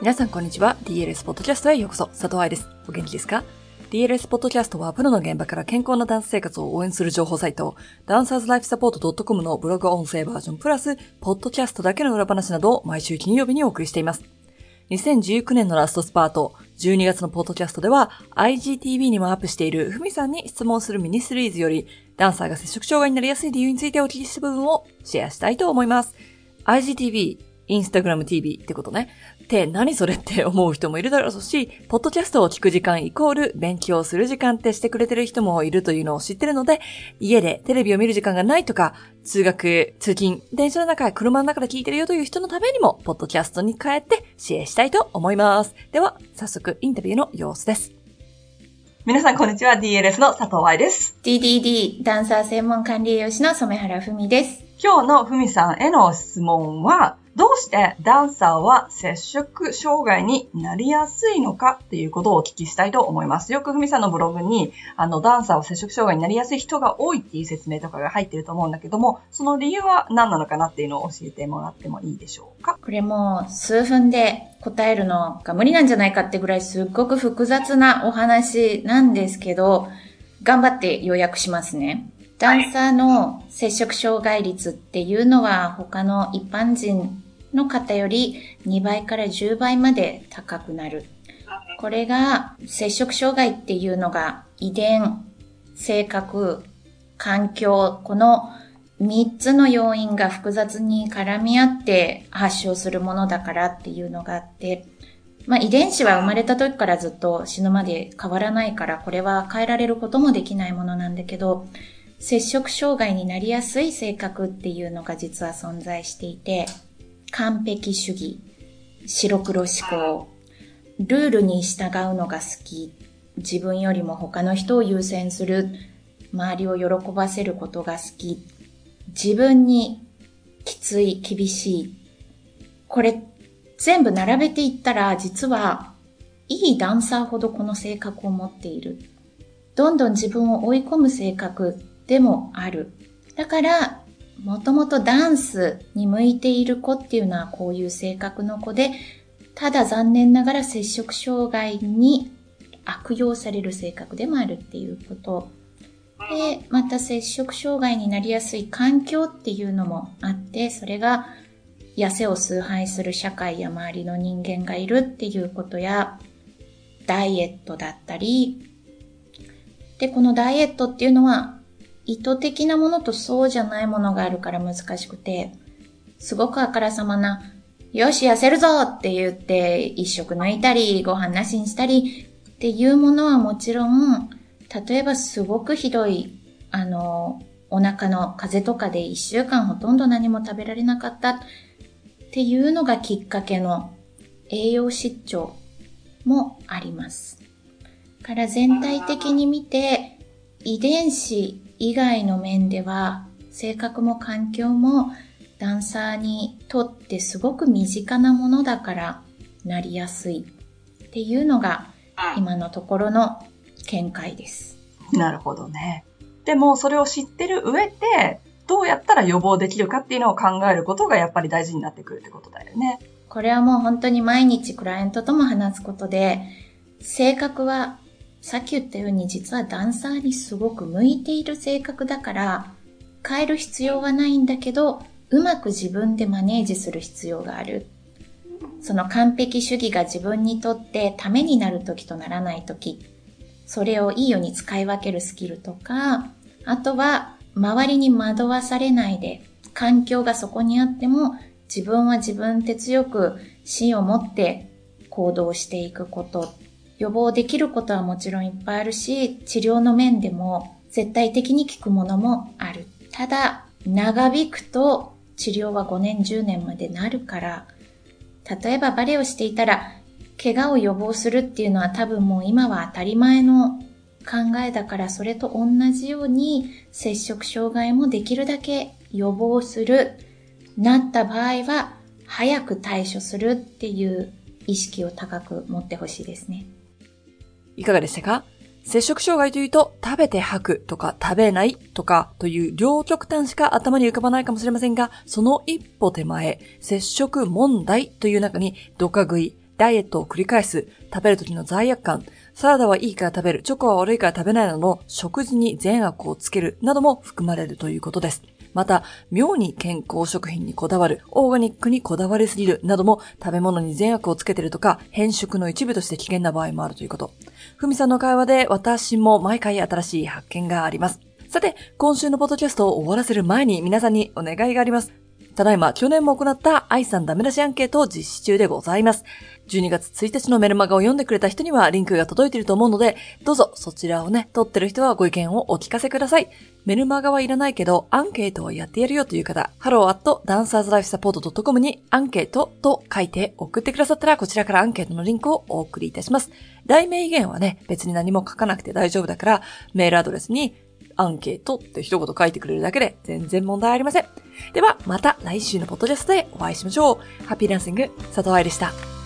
皆さんこんにちは。DLS ポッドキャストへようこそ。佐藤愛です。お元気ですか？DLS ポッドキャストはプロの現場から健康なダンス生活を応援する情報サイト、ダンサーズライフサポート .com のブログ音声バージョンプラス、ポッドキャストだけの裏話などを毎週金曜日にお送りしています。2019年のラストスパート、12月のポッドキャストでは、IGTV にもアップしているふみさんに質問するミニシリーズより、ダンサーが接触障害になりやすい理由についてお聞きした部分をシェアしたいと思います。IGTV、インスタグラム TV ってことね。って何それって思う人もいるだろうし、ポッドキャストを聞く時間イコール勉強する時間ってしてくれてる人もいるというのを知ってるので、家でテレビを見る時間がないとか、通学、通勤、電車の中、車の中で聞いてるよという人のためにも、ポッドキャストに変えて支援したいと思います。では、早速インタビューの様子です。皆さんこんにちは、DLS の佐藤愛です。DDD、ダンサー専門管理栄養士の染原文です。今日の文さんへの質問は、どうしてダンサーは接触障害になりやすいのかっていうことをお聞きしたいと思います。よくふみさんのブログに、あの、ダンサーは接触障害になりやすい人が多いっていう説明とかが入ってると思うんだけども、その理由は何なのかなっていうのを教えてもらってもいいでしょうか？これも数分で答えるのが無理なんじゃないかってぐらいすっごく複雑なお話なんですけど、頑張って要約しますね。ダンサーの接触障害率っていうのは他の一般人の方より2倍から10倍まで高くなる。これが接触障害っていうのが遺伝、性格、環境、この3つの要因が複雑に絡み合って発症するものだからっていうのがあって、まあ遺伝子は生まれた時からずっと死ぬまで変わらないから、これは変えられることもできないものなんだけど、接触障害になりやすい性格っていうのが実は存在していて、完璧主義、白黒思考、ルールに従うのが好き、自分よりも他の人を優先する、周りを喜ばせることが好き、自分にきつい、厳しい。これ全部並べていったら実はいいダンサーほどこの性格を持っている。どんどん自分を追い込む性格でもある。だからもともとダンスに向いている子っていうのはこういう性格の子で、ただ残念ながら摂食障害に悪用される性格でもあるっていうこと。で、また摂食障害になりやすい環境っていうのもあって、それが痩せを崇拝する社会や周りの人間がいるっていうことや、ダイエットだったり、で、このダイエットっていうのは意図的なものとそうじゃないものがあるから難しくて、すごくあからさまな、よし、痩せるぞって言って、一食抜いたり、ご飯なしにしたりっていうものはもちろん、例えばすごくひどい、あの、お腹の風邪とかで一週間ほとんど何も食べられなかったっていうのがきっかけの栄養失調もあります。から全体的に見て、遺伝子以外の面では性格も環境もダンサーにとってすごく身近なものだからなりやすいっていうのが今のところの見解です。なるほどね。でもそれを知ってる上でどうやったら予防できるかっていうのを考えることがやっぱり大事になってくるってことだよね。これはもう本当に毎日クライアントとも話すことで性格はさっき言ったように実はダンサーにすごく向いている性格だから変える必要はないんだけどうまく自分でマネージする必要がある。その完璧主義が自分にとってためになる時とならない時、それをいいように使い分けるスキルとか、あとは周りに惑わされないで、環境がそこにあっても自分は自分で強く芯を持って行動していくこと予防できることはもちろんいっぱいあるし、治療の面でも絶対的に効くものもある。ただ、長引くと治療は5年10年までなるから、例えばバレエをしていたら、怪我を予防するっていうのは多分もう今は当たり前の考えだからそれと同じように接触障害もできるだけ予防する。なった場合は早く対処するっていう意識を高く持ってほしいですね。いかがでしたか？接触障害というと、食べて吐くとか食べないとかという両極端しか頭に浮かばないかもしれませんが、その一歩手前、接触問題という中に、ドカ食い、ダイエットを繰り返す、食べる時の罪悪感、サラダはいいから食べる、チョコは悪いから食べないなどの食事に善悪をつけるなども含まれるということです。また、妙に健康食品にこだわる、オーガニックにこだわりすぎるなども食べ物に善悪をつけてるとか、変色の一部として危険な場合もあるということ。ふみさんの会話で私も毎回新しい発見があります。さて、今週のポッドキャストを終わらせる前に皆さんにお願いがあります。ただいま、去年も行った愛さんダメ出しアンケートを実施中でございます。12月1日のメルマガを読んでくれた人にはリンクが届いていると思うので、どうぞそちらをね、撮ってる人はご意見をお聞かせください。メルマガはいらないけど、アンケートをやってやるよという方、hello at dancerslifesupport.com にアンケートと書いて送ってくださったら、こちらからアンケートのリンクをお送りいたします。題名以外はね、別に何も書かなくて大丈夫だから、メールアドレスにアンケートって一言書いてくれるだけで全然問題ありません。では、また来週のポッドキャストでお会いしましょう。ハッピーランシング、佐藤愛でした。